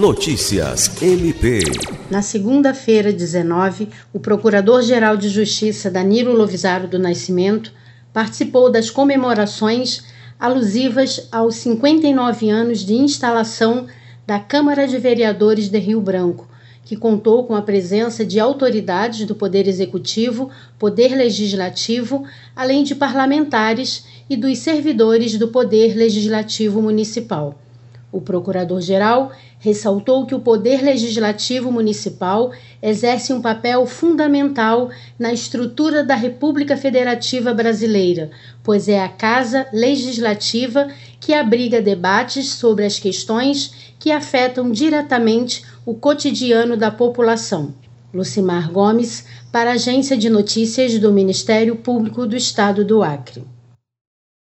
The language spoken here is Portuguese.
Notícias MP. Na segunda-feira, 19, o Procurador-Geral de Justiça Danilo Lovisaro do Nascimento participou das comemorações alusivas aos 59 anos de instalação da Câmara de Vereadores de Rio Branco, que contou com a presença de autoridades do Poder Executivo, Poder Legislativo, além de parlamentares e dos servidores do Poder Legislativo Municipal. O procurador-geral ressaltou que o Poder Legislativo Municipal exerce um papel fundamental na estrutura da República Federativa Brasileira, pois é a Casa Legislativa que abriga debates sobre as questões que afetam diretamente o cotidiano da população. Lucimar Gomes, para a Agência de Notícias do Ministério Público do Estado do Acre.